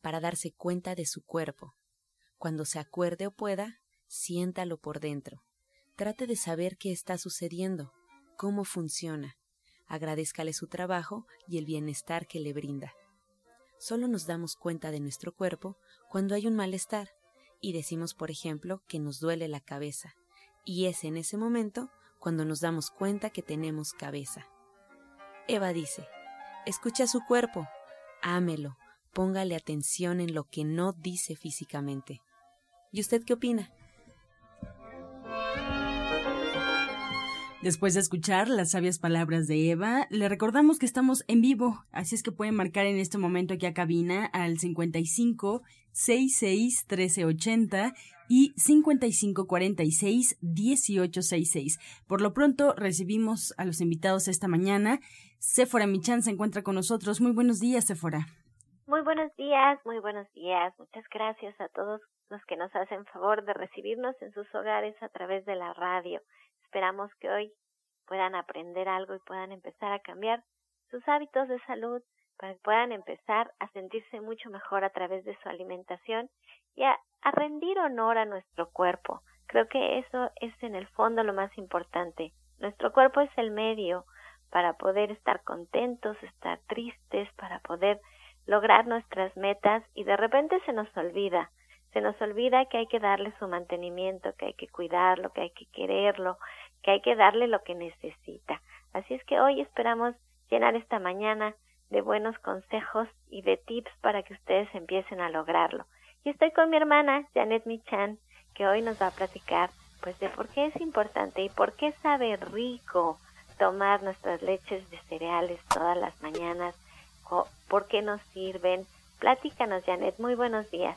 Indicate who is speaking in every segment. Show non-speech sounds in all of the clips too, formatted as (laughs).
Speaker 1: para darse cuenta de su cuerpo. Cuando se acuerde o pueda, siéntalo por dentro. Trate de saber qué está sucediendo, cómo funciona. Agradezcale su trabajo y el bienestar que le brinda. Solo nos damos cuenta de nuestro cuerpo cuando hay un malestar y decimos, por ejemplo, que nos duele la cabeza. Y es en ese momento cuando nos damos cuenta que tenemos cabeza. Eva dice, escucha su cuerpo, ámelo, póngale atención en lo que no dice físicamente. ¿Y usted qué opina?
Speaker 2: Después de escuchar las sabias palabras de Eva, le recordamos que estamos en vivo, así es que pueden marcar en este momento aquí a cabina al 55 66 1380 y 55 46 1866. Por lo pronto recibimos a los invitados esta mañana. Sephora Michan se encuentra con nosotros. Muy buenos días, Sephora.
Speaker 3: Muy buenos días, muy buenos días. Muchas gracias a todos los que nos hacen favor de recibirnos en sus hogares a través de la radio. Esperamos que hoy puedan aprender algo y puedan empezar a cambiar sus hábitos de salud para que puedan empezar a sentirse mucho mejor a través de su alimentación y a, a rendir honor a nuestro cuerpo. Creo que eso es en el fondo lo más importante. Nuestro cuerpo es el medio para poder estar contentos, estar tristes, para poder lograr nuestras metas y de repente se nos olvida se nos olvida que hay que darle su mantenimiento, que hay que cuidarlo, que hay que quererlo, que hay que darle lo que necesita. Así es que hoy esperamos llenar esta mañana de buenos consejos y de tips para que ustedes empiecen a lograrlo. Y estoy con mi hermana Janet Michan, que hoy nos va a platicar pues de por qué es importante y por qué sabe rico tomar nuestras leches de cereales todas las mañanas, por qué nos sirven. Platícanos, Janet. Muy buenos días.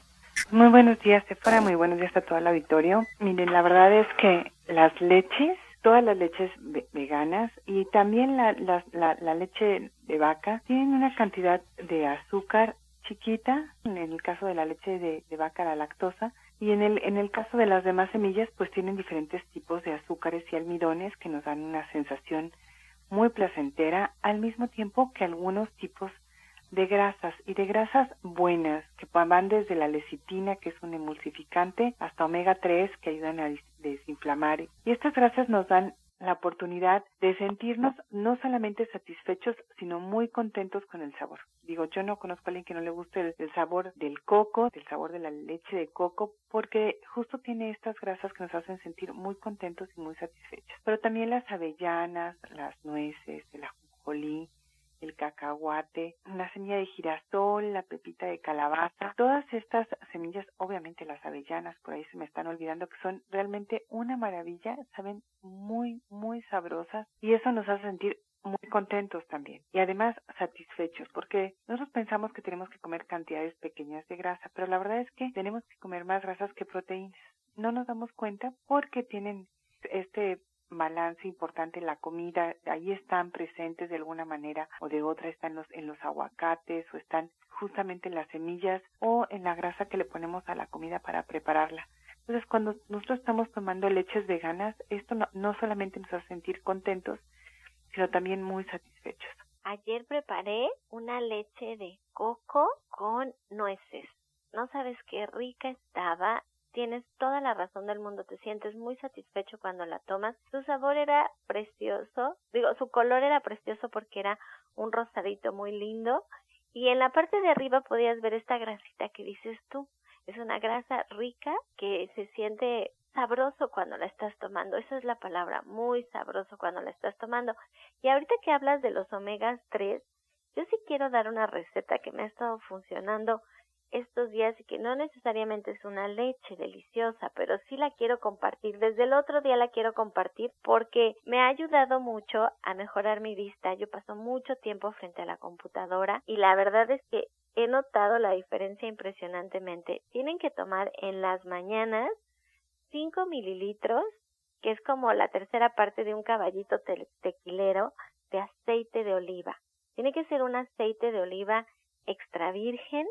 Speaker 4: Muy buenos días, Sephora. Muy buenos días a todo el auditorio. Miren, la verdad es que las leches, todas las leches veganas y también la, la, la, leche de vaca tienen una cantidad de azúcar chiquita, en el caso de la leche de, de, vaca la lactosa, y en el, en el caso de las demás semillas pues tienen diferentes tipos de azúcares y almidones que nos dan una sensación muy placentera, al mismo tiempo que algunos tipos de grasas y de grasas buenas que van desde la lecitina que es un emulsificante hasta omega 3 que ayudan a desinflamar y estas grasas nos dan la oportunidad de sentirnos no solamente satisfechos, sino muy contentos con el sabor. Digo, yo no conozco a alguien que no le guste el, sabor del coco, el sabor de la leche de coco, porque justo tiene estas grasas que nos hacen sentir muy contentos y muy satisfechos. Pero también las avellanas, las nueces, el ajonjolí, el cacahuate, la semilla de girasol, la pepita de calabaza, todas estas semillas, obviamente las avellanas, por ahí se me están olvidando que son realmente una maravilla, saben muy, muy sabrosas y eso nos hace sentir muy contentos también y además satisfechos porque nosotros pensamos que tenemos que comer cantidades pequeñas de grasa, pero la verdad es que tenemos que comer más grasas que proteínas. No nos damos cuenta porque tienen este balance importante en la comida, ahí están presentes de alguna manera o de otra, están los, en los aguacates o están justamente en las semillas o en la grasa que le ponemos a la comida para prepararla. Entonces, cuando nosotros estamos tomando leches veganas, esto no, no solamente nos hace sentir contentos, sino también muy satisfechos.
Speaker 3: Ayer preparé una leche de coco con nueces. No sabes qué rica estaba tienes toda la razón del mundo, te sientes muy satisfecho cuando la tomas. Su sabor era precioso, digo, su color era precioso porque era un rosadito muy lindo y en la parte de arriba podías ver esta grasita que dices tú. Es una grasa rica que se siente sabroso cuando la estás tomando. Esa es la palabra, muy sabroso cuando la estás tomando. Y ahorita que hablas de los omegas 3, yo sí quiero dar una receta que me ha estado funcionando estos días y que no necesariamente es una leche deliciosa, pero sí la quiero compartir. Desde el otro día la quiero compartir porque me ha ayudado mucho a mejorar mi vista. Yo paso mucho tiempo frente a la computadora y la verdad es que he notado la diferencia impresionantemente. Tienen que tomar en las mañanas 5 mililitros, que es como la tercera parte de un caballito tequilero de aceite de oliva. Tiene que ser un aceite de oliva extra virgen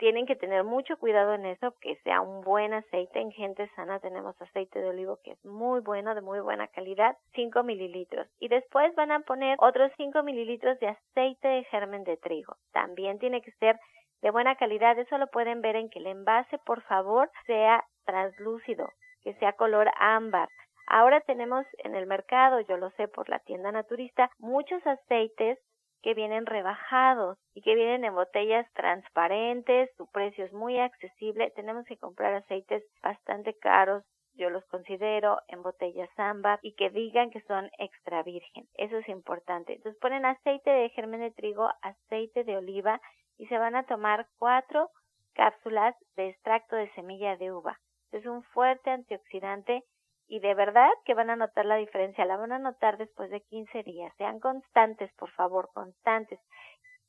Speaker 3: tienen que tener mucho cuidado en eso, que sea un buen aceite. En gente sana tenemos aceite de olivo que es muy bueno, de muy buena calidad, 5 mililitros. Y después van a poner otros 5 mililitros de aceite de germen de trigo. También tiene que ser de buena calidad. Eso lo pueden ver en que el envase, por favor, sea translúcido, que sea color ámbar. Ahora tenemos en el mercado, yo lo sé por la tienda naturista, muchos aceites que vienen rebajados y que vienen en botellas transparentes, su precio es muy accesible, tenemos que comprar aceites bastante caros, yo los considero en botellas ámbar y que digan que son extra virgen. Eso es importante. Entonces ponen aceite de germen de trigo, aceite de oliva y se van a tomar cuatro cápsulas de extracto de semilla de uva. Es un fuerte antioxidante y de verdad que van a notar la diferencia, la van a notar después de 15 días. Sean constantes, por favor, constantes.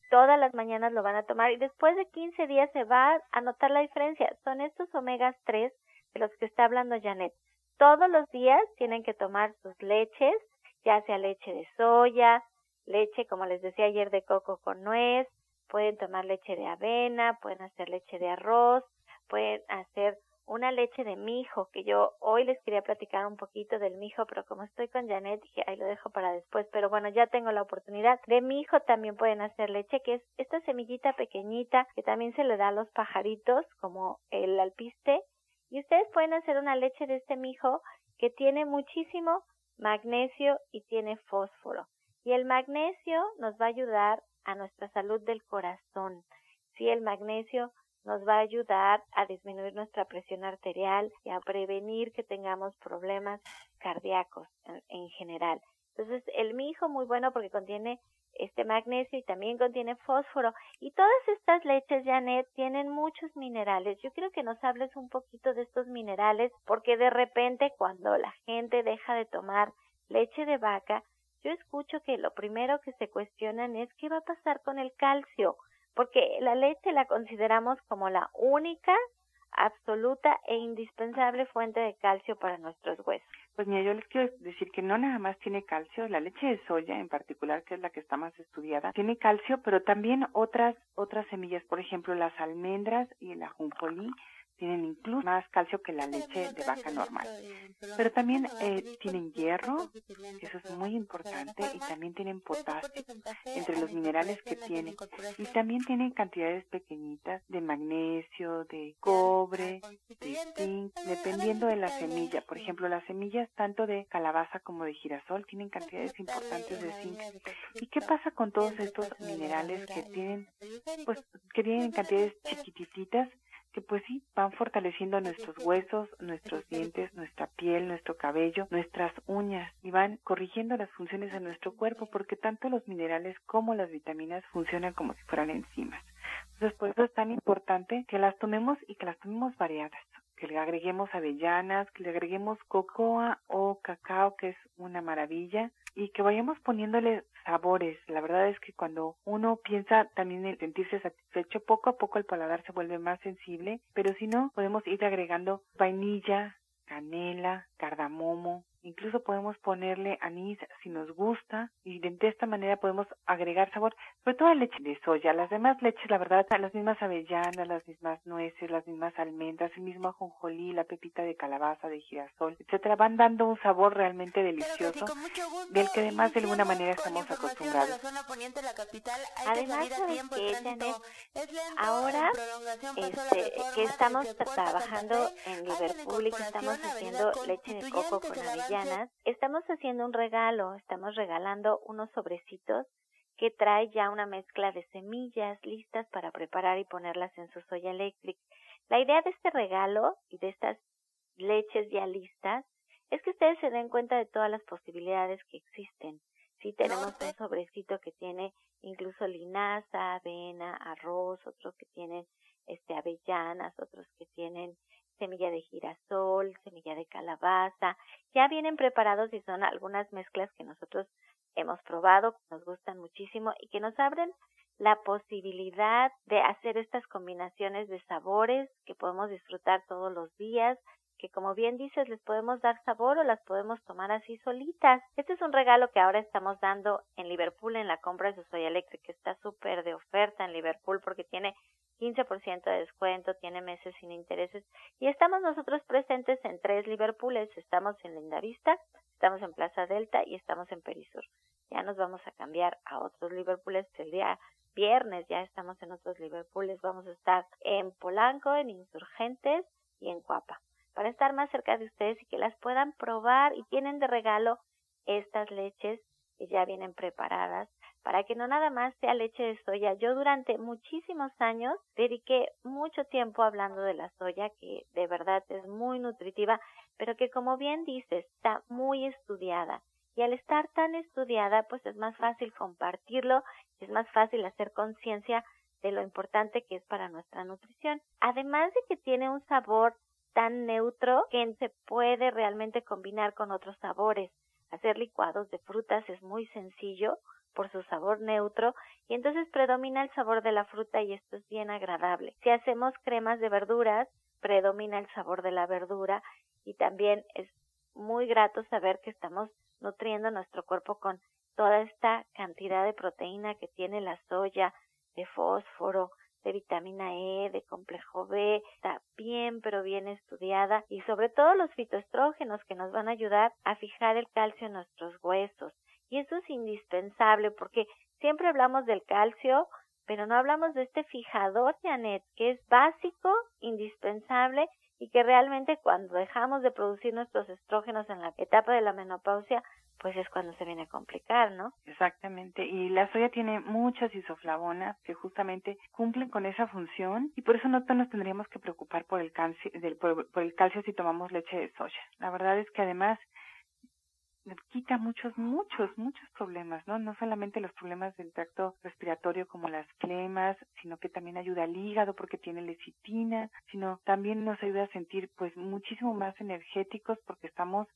Speaker 3: Todas las mañanas lo van a tomar y después de 15 días se va a notar la diferencia. Son estos omegas 3 de los que está hablando Janet. Todos los días tienen que tomar sus leches, ya sea leche de soya, leche, como les decía ayer, de coco con nuez, pueden tomar leche de avena, pueden hacer leche de arroz, pueden hacer una leche de mijo, que yo hoy les quería platicar un poquito del mijo, pero como estoy con Janet, dije, ahí lo dejo para después, pero bueno, ya tengo la oportunidad. De mijo también pueden hacer leche, que es esta semillita pequeñita que también se le da a los pajaritos, como el alpiste, y ustedes pueden hacer una leche de este mijo que tiene muchísimo magnesio y tiene fósforo. Y el magnesio nos va a ayudar a nuestra salud del corazón. Si el magnesio nos va a ayudar a disminuir nuestra presión arterial y a prevenir que tengamos problemas cardíacos en, general. Entonces, el mijo muy bueno porque contiene este magnesio y también contiene fósforo. Y todas estas leches, Janet, tienen muchos minerales. Yo quiero que nos hables un poquito de estos minerales porque de repente cuando la gente deja de tomar leche de vaca, yo escucho que lo primero que se cuestionan es qué va a pasar con el calcio porque la leche la consideramos como la única, absoluta e indispensable fuente de calcio para nuestros huesos.
Speaker 4: Pues mira, yo les quiero decir que no nada más tiene calcio, la leche de soya en particular, que es la que está más estudiada, tiene calcio, pero también otras otras semillas, por ejemplo, las almendras y el ajonjolí tienen incluso más calcio que la leche de vaca normal. Pero también eh, tienen hierro, eso es muy importante, y también tienen potasio, entre los minerales que tienen. Y también tienen cantidades pequeñitas de magnesio, de cobre, de zinc, dependiendo de la semilla. Por ejemplo, las semillas tanto de calabaza como de girasol tienen cantidades importantes de zinc. ¿Y qué pasa con todos estos minerales que tienen, pues, que tienen cantidades chiquititas? Que pues sí, van fortaleciendo nuestros huesos, nuestros dientes, nuestra piel, nuestro cabello, nuestras uñas y van corrigiendo las funciones de nuestro cuerpo porque tanto los minerales como las vitaminas funcionan como si fueran enzimas. Entonces por eso es tan importante que las tomemos y que las tomemos variadas que le agreguemos avellanas, que le agreguemos cocoa o cacao, que es una maravilla, y que vayamos poniéndole sabores. La verdad es que cuando uno piensa también en sentirse satisfecho, poco a poco el paladar se vuelve más sensible, pero si no, podemos ir agregando vainilla, canela, cardamomo, Incluso podemos ponerle anís si nos gusta y de esta manera podemos agregar sabor, sobre todo a leche de soya. Las demás leches, la verdad, las mismas avellanas, las mismas nueces, las mismas almendras, el mismo ajonjolí, la pepita de calabaza, de girasol, etcétera, van dando un sabor realmente delicioso del que además de alguna manera estamos acostumbrados.
Speaker 3: Además, que ahora este, que estamos trabajando en Liverpool y que estamos haciendo leche de coco con estamos haciendo un regalo, estamos regalando unos sobrecitos que trae ya una mezcla de semillas listas para preparar y ponerlas en su soya eléctrica. La idea de este regalo y de estas leches ya listas es que ustedes se den cuenta de todas las posibilidades que existen. Si tenemos un sobrecito que tiene incluso linaza, avena, arroz, otros que tienen este avellanas, otros que tienen semilla de girasol, semilla de calabaza, ya vienen preparados y son algunas mezclas que nosotros hemos probado, nos gustan muchísimo y que nos abren la posibilidad de hacer estas combinaciones de sabores que podemos disfrutar todos los días, que como bien dices les podemos dar sabor o las podemos tomar así solitas. Este es un regalo que ahora estamos dando en Liverpool en la compra de su soya eléctrica. Está súper de oferta en Liverpool porque tiene 15% de descuento, tiene meses sin intereses y estamos nosotros presentes en tres Liverpooles. Estamos en Lindavista, estamos en Plaza Delta y estamos en Perisur. Ya nos vamos a cambiar a otros Liverpooles el día viernes, ya estamos en otros Liverpooles. Vamos a estar en Polanco, en Insurgentes y en Cuapa para estar más cerca de ustedes y que las puedan probar y tienen de regalo estas leches que ya vienen preparadas para que no nada más sea leche de soya. Yo durante muchísimos años dediqué mucho tiempo hablando de la soya que de verdad es muy nutritiva, pero que como bien dices está muy estudiada. Y al estar tan estudiada, pues es más fácil compartirlo, es más fácil hacer conciencia de lo importante que es para nuestra nutrición. Además de que tiene un sabor tan neutro que se puede realmente combinar con otros sabores. Hacer licuados de frutas es muy sencillo por su sabor neutro y entonces predomina el sabor de la fruta y esto es bien agradable. Si hacemos cremas de verduras, predomina el sabor de la verdura y también es muy grato saber que estamos nutriendo nuestro cuerpo con toda esta cantidad de proteína que tiene la soya, de fósforo, de vitamina E, de complejo B, está bien pero bien estudiada y sobre todo los fitoestrógenos que nos van a ayudar a fijar el calcio en nuestros huesos. Y eso es indispensable porque siempre hablamos del calcio, pero no hablamos de este fijador, Janet, que es básico, indispensable y que realmente cuando dejamos de producir nuestros estrógenos en la etapa de la menopausia, pues es cuando se viene a complicar, ¿no?
Speaker 4: Exactamente. Y la soya tiene muchas isoflavonas que justamente cumplen con esa función y por eso no nos tendríamos que preocupar por el calcio, por, por el calcio si tomamos leche de soya. La verdad es que además quita muchos, muchos, muchos problemas, ¿no? No solamente los problemas del tracto respiratorio como las flemas, sino que también ayuda al hígado porque tiene lecitina, sino también nos ayuda a sentir pues muchísimo más energéticos porque estamos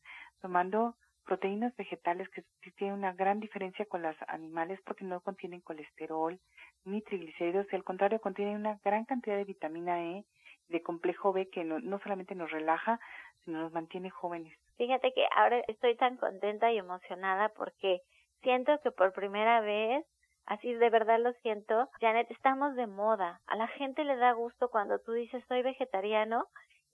Speaker 4: tomando proteínas vegetales que tienen una gran diferencia con las animales porque no contienen colesterol ni triglicéridos, y al contrario contienen una gran cantidad de vitamina E, de complejo B que no, no solamente nos relaja, sino nos mantiene jóvenes.
Speaker 3: Fíjate que ahora estoy tan contenta y emocionada porque siento que por primera vez Así de verdad lo siento. Janet, estamos de moda. A la gente le da gusto cuando tú dices soy vegetariano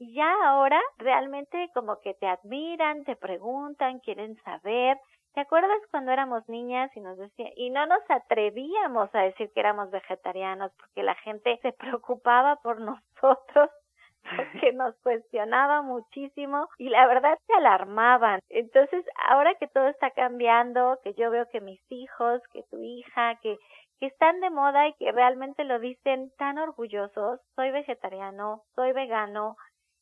Speaker 3: y ya ahora realmente como que te admiran, te preguntan, quieren saber. ¿Te acuerdas cuando éramos niñas y nos decía y no nos atrevíamos a decir que éramos vegetarianos porque la gente se (laughs) preocupaba por nosotros? (laughs) porque nos cuestionaba muchísimo y la verdad se alarmaban. Entonces, ahora que todo está cambiando, que yo veo que mis hijos, que tu hija, que que están de moda y que realmente lo dicen tan orgullosos, soy vegetariano, soy vegano,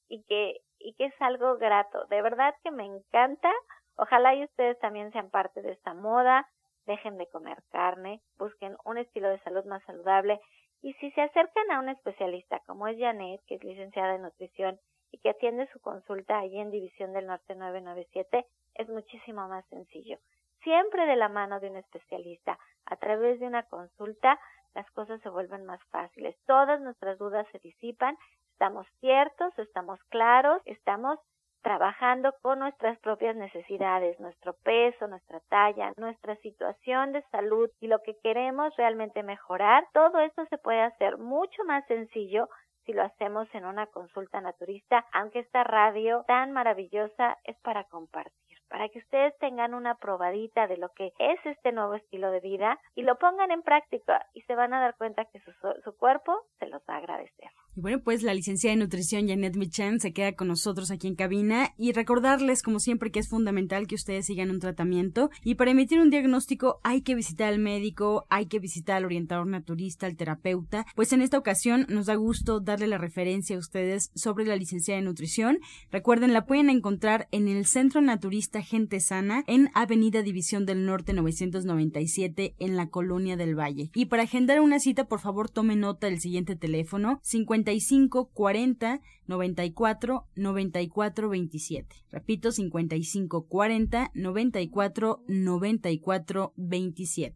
Speaker 3: y que, y que es algo grato. De verdad que me encanta. Ojalá y ustedes también sean parte de esta moda. Dejen de comer carne, busquen un estilo de salud más saludable y si se acercan a un especialista como es Janet, que es licenciada en nutrición y que atiende su consulta allí en División del Norte 997, es muchísimo más sencillo. Siempre de la mano de un especialista, a través de una consulta, las cosas se vuelven más fáciles. Todas nuestras dudas se disipan estamos ciertos, estamos claros, estamos trabajando con nuestras propias necesidades, nuestro peso, nuestra talla, nuestra situación de salud y lo que queremos realmente mejorar, todo esto se puede hacer mucho más sencillo si lo hacemos en una consulta naturista, aunque esta radio tan maravillosa es para compartir, para que ustedes tengan una probadita de lo que es este nuevo estilo de vida y lo pongan en práctica y se van a dar cuenta que su, su cuerpo se los va a agradecer.
Speaker 2: Bueno, pues la licenciada en nutrición Janet Michan se queda con nosotros aquí en cabina y recordarles como siempre que es fundamental que ustedes sigan un tratamiento y para emitir un diagnóstico hay que visitar al médico, hay que visitar al orientador naturista, al terapeuta. Pues en esta ocasión nos da gusto darle la referencia a ustedes sobre la licenciada en nutrición. Recuerden, la pueden encontrar en el Centro Naturista Gente Sana en Avenida División del Norte 997 en la Colonia del Valle. Y para agendar una cita, por favor, tome nota del siguiente teléfono 55 40 94 94 27. Repito, 55 40 94 94 27.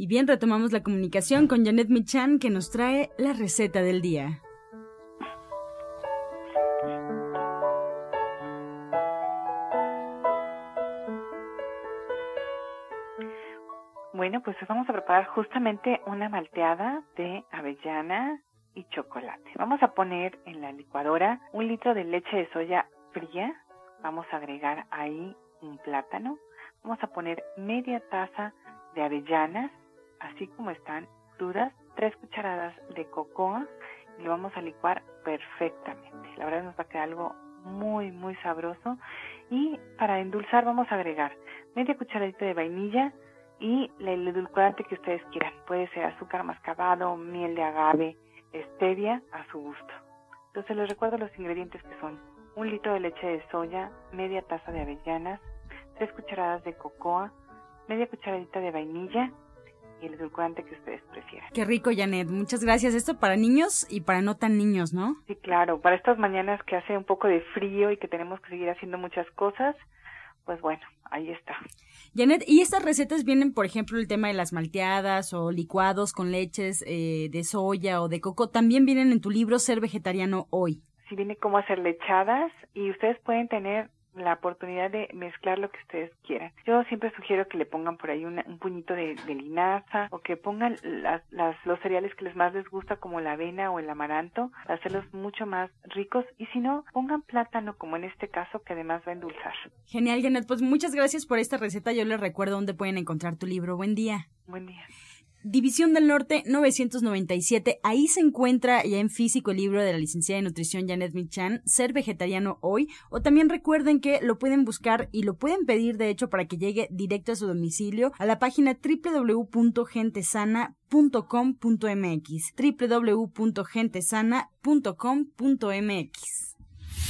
Speaker 2: Y bien, retomamos la comunicación con Janet Michan que nos trae la receta del día.
Speaker 4: Bueno, pues vamos a preparar justamente una malteada de avellana y chocolate. Vamos a poner en la licuadora un litro de leche de soya fría. Vamos a agregar ahí un plátano. Vamos a poner media taza de avellanas así como están, crudas, tres cucharadas de cocoa y lo vamos a licuar perfectamente. La verdad nos va a quedar algo muy, muy sabroso. Y para endulzar vamos a agregar media cucharadita de vainilla y el edulcorante que ustedes quieran. Puede ser azúcar mascabado, miel de agave, stevia, a su gusto. Entonces les recuerdo los ingredientes que son un litro de leche de soya, media taza de avellanas, tres cucharadas de cocoa, media cucharadita de vainilla, el edulcorante que ustedes prefieran.
Speaker 2: Qué rico, Janet. Muchas gracias. Esto para niños y para no tan niños, ¿no?
Speaker 4: Sí, claro. Para estas mañanas que hace un poco de frío y que tenemos que seguir haciendo muchas cosas, pues bueno, ahí está.
Speaker 2: Janet, ¿y estas recetas vienen, por ejemplo, el tema de las malteadas o licuados con leches eh, de soya o de coco? ¿También vienen en tu libro Ser Vegetariano Hoy?
Speaker 4: Sí, viene cómo hacer lechadas y ustedes pueden tener la oportunidad de mezclar lo que ustedes quieran. Yo siempre sugiero que le pongan por ahí un puñito de, linaza o que pongan las, los cereales que les más les gusta como la avena o el amaranto para hacerlos mucho más ricos y si no, pongan plátano como en este caso que además va a endulzar.
Speaker 2: Genial, Janet. Pues muchas gracias por esta receta. Yo les recuerdo dónde pueden encontrar tu libro. Buen día.
Speaker 4: Buen día.
Speaker 2: División del Norte 997. Ahí se encuentra ya en físico el libro de la licenciada en nutrición Janet Michan, Ser vegetariano hoy. O también recuerden que lo pueden buscar y lo pueden pedir de hecho para que llegue directo a su domicilio a la página www.gentesana.com.mx www.gentesana.com.mx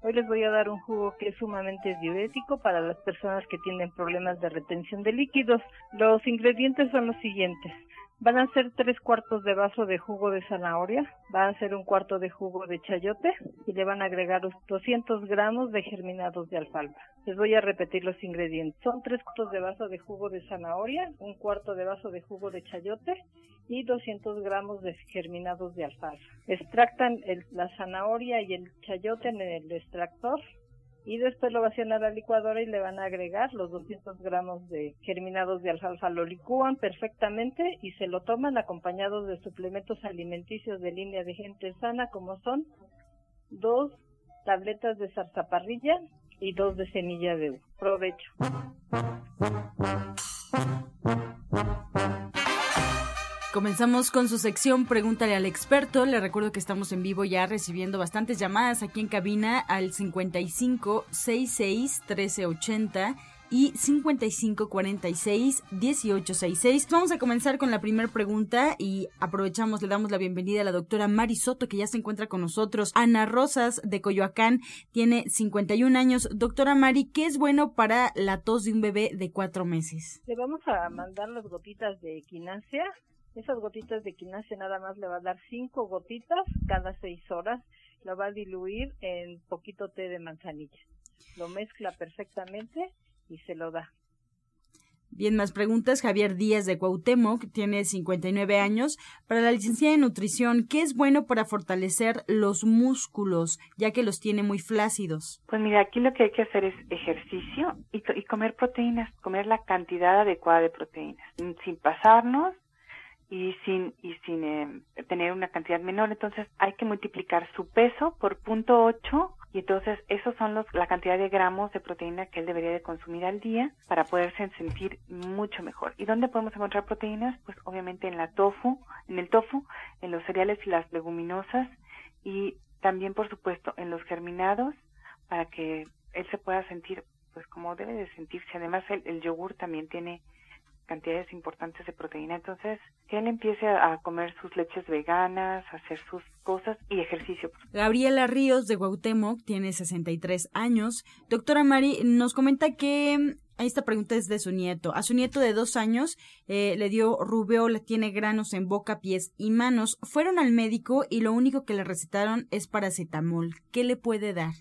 Speaker 5: Hoy les voy a dar un jugo que es sumamente diurético para las personas que tienen problemas de retención de líquidos. Los ingredientes son los siguientes. Van a ser tres cuartos de vaso de jugo de zanahoria, van a ser un cuarto de jugo de chayote y le van a agregar 200 gramos de germinados de alfalfa. Les voy a repetir los ingredientes. Son tres cuartos de vaso de jugo de zanahoria, un cuarto de vaso de jugo de chayote y 200 gramos de germinados de alfalfa. Extractan la zanahoria y el chayote en el extractor y después lo vacían a la licuadora y le van a agregar los 200 gramos de germinados de alfalfa. Lo licúan perfectamente y se lo toman acompañados de suplementos alimenticios de línea de gente sana como son dos tabletas de zarzaparrilla y dos de semilla de uva. Provecho.
Speaker 2: Comenzamos con su sección Pregúntale al experto. Le recuerdo que estamos en vivo ya recibiendo bastantes llamadas aquí en cabina al 55 66 1380 y 5546-1866. Vamos a comenzar con la primera pregunta y aprovechamos, le damos la bienvenida a la doctora Mari Soto, que ya se encuentra con nosotros. Ana Rosas de Coyoacán tiene 51 años. Doctora Mari, ¿qué es bueno para la tos de un bebé de cuatro meses?
Speaker 5: Le vamos a mandar las gotitas de equinacia. Esas gotitas de equinacia nada más le va a dar cinco gotitas cada seis horas. Lo va a diluir en poquito té de manzanilla. Lo mezcla perfectamente y se lo da.
Speaker 2: Bien, más preguntas. Javier Díaz de Cuauhtémoc tiene 59 años. Para la licenciada de nutrición, ¿qué es bueno para fortalecer los músculos, ya que los tiene muy flácidos?
Speaker 4: Pues mira, aquí lo que hay que hacer es ejercicio y, y comer proteínas, comer la cantidad adecuada de proteínas, sin pasarnos y sin y sin eh, tener una cantidad menor. Entonces hay que multiplicar su peso por punto ocho y entonces esos son los la cantidad de gramos de proteína que él debería de consumir al día para poderse sentir mucho mejor. ¿Y dónde podemos encontrar proteínas? Pues obviamente en la tofu, en el tofu, en los cereales y las leguminosas y también por supuesto en los germinados para que él se pueda sentir pues como debe de sentirse. Además el, el yogur también tiene cantidades importantes de proteína. Entonces, que él empiece a comer sus leches veganas, a hacer sus cosas y ejercicio.
Speaker 2: Gabriela Ríos de Guautemoc tiene 63 años. Doctora Mari nos comenta que esta pregunta es de su nieto. A su nieto de dos años eh, le dio rubeola, tiene granos en boca, pies y manos. Fueron al médico y lo único que le recetaron es paracetamol. ¿Qué le puede dar?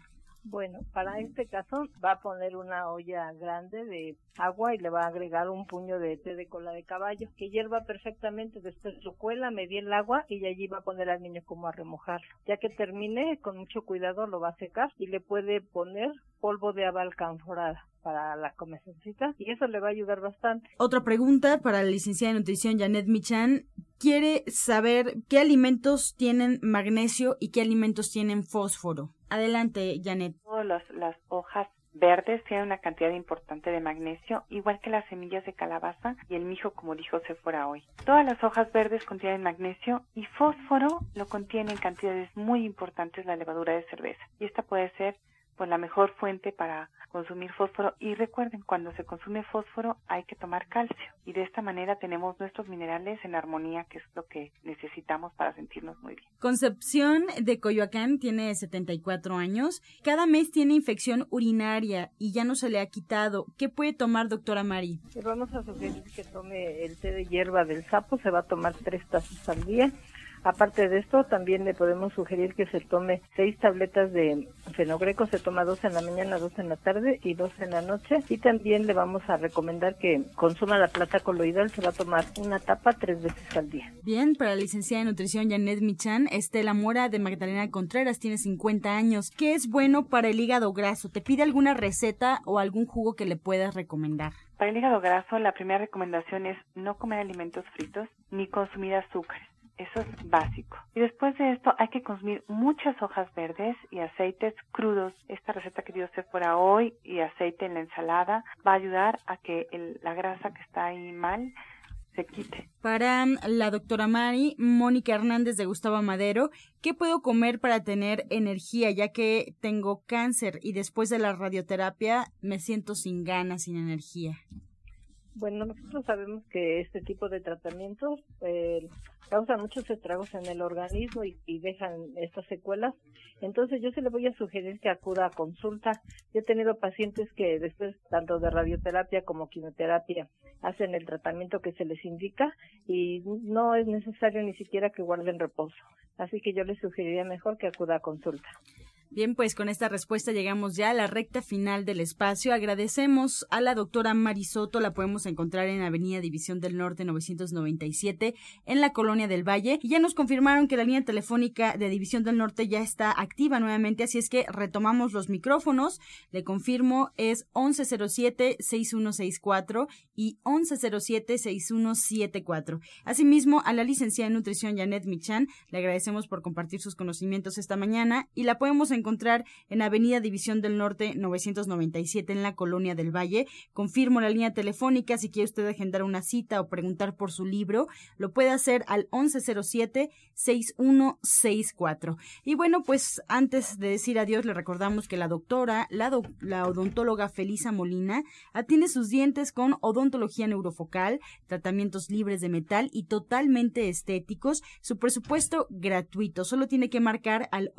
Speaker 5: Bueno, para este caso va a poner una olla grande de agua y le va a agregar un puño de té de cola de caballo que hierva perfectamente. Después lo cuela, medir el agua y allí va a poner al niño como a remojarlo. Ya que termine, con mucho cuidado lo va a secar y le puede poner polvo de haba alcanforada para la comezoncita y eso le va a ayudar bastante.
Speaker 2: Otra pregunta para la licenciada de nutrición Janet Michan. Quiere saber qué alimentos tienen magnesio y qué alimentos tienen fósforo. Adelante, Janet.
Speaker 4: Todas las hojas verdes tienen una cantidad importante de magnesio, igual que las semillas de calabaza y el mijo, como dijo Sephora hoy. Todas las hojas verdes contienen magnesio y fósforo lo contiene en cantidades muy importantes la levadura de cerveza. Y esta puede ser pues la mejor fuente para consumir fósforo y recuerden cuando se consume fósforo hay que tomar calcio y de esta manera tenemos nuestros minerales en armonía que es lo que necesitamos para sentirnos muy bien.
Speaker 2: Concepción de Coyoacán tiene 74 años, cada mes tiene infección urinaria y ya no se le ha quitado. ¿Qué puede tomar doctora Mari?
Speaker 5: vamos a sugerir que tome el té de hierba del sapo, se va a tomar tres tazas al día Aparte de esto, también le podemos sugerir que se tome seis tabletas de fenogreco, se toma dos en la mañana, dos en la tarde y dos en la noche. Y también le vamos a recomendar que consuma la plata coloidal, se va a tomar una tapa tres veces al día.
Speaker 2: Bien, para la licenciada en nutrición Janet Michan, Estela Mora de Magdalena Contreras tiene 50 años. ¿Qué es bueno para el hígado graso? ¿Te pide alguna receta o algún jugo que le puedas recomendar?
Speaker 4: Para el hígado graso, la primera recomendación es no comer alimentos fritos ni consumir azúcares. Eso es básico. Y después de esto hay que consumir muchas hojas verdes y aceites crudos. Esta receta que dio fuera hoy y aceite en la ensalada va a ayudar a que la grasa que está ahí mal se quite.
Speaker 2: Para la doctora Mari, Mónica Hernández de Gustavo Madero, ¿qué puedo comer para tener energía ya que tengo cáncer y después de la radioterapia me siento sin ganas, sin energía?
Speaker 5: Bueno, nosotros sabemos que este tipo de tratamientos eh, causan muchos estragos en el organismo y, dejan estas secuelas. Entonces yo se le voy a sugerir que acuda a consulta. Yo he tenido pacientes que después tanto de radioterapia como quimioterapia hacen el tratamiento que se les indica y no es necesario ni siquiera que guarden reposo. Así que yo les sugeriría mejor que acuda a consulta.
Speaker 2: Bien, pues con esta respuesta llegamos ya a la recta final del espacio. Agradecemos a la doctora Marisoto, la podemos encontrar en Avenida División del Norte 997 en la Colonia del Valle. Y ya nos confirmaron que la línea telefónica de División del Norte ya está activa nuevamente, así es que retomamos los micrófonos. Le confirmo, es 1107-6164 y 1107-6174. Asimismo, a la licenciada en nutrición Janet Michan, le agradecemos por compartir sus conocimientos esta mañana y la podemos encontrar en Avenida División del Norte 997 en la Colonia del Valle. Confirmo la línea telefónica si quiere usted agendar una cita o preguntar por su libro, lo puede hacer al 1107-6164. Y bueno, pues antes de decir adiós, le recordamos que la doctora, la, odontóloga Felisa Molina, atiende sus dientes con odontología neurofocal, tratamientos libres de metal y totalmente estéticos. Su presupuesto gratuito. Solo tiene que marcar al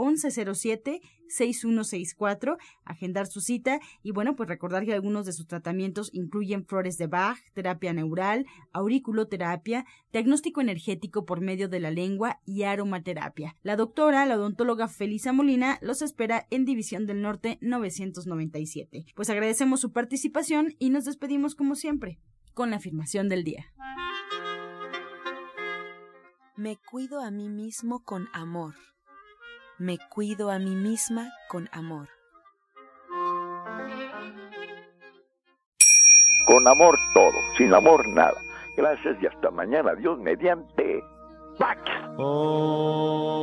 Speaker 2: 1107-6164, agendar su cita y bueno, pues recordar que algunos de sus tratamientos incluyen flores de Bach, terapia neural, auriculoterapia, diagnóstico energético por medio de la lengua y aromaterapia. La doctora, la odontóloga Felisa Molina, los espera en División del Norte 997. Pues agradecemos su participación y nos despedimos como siempre con la afirmación del día.
Speaker 1: Me cuido a mí mismo con amor. Me cuido a mí misma con amor.
Speaker 6: Con amor todo, sin amor nada. Gracias y hasta mañana. Dios mediante. ¡Pax! Oh.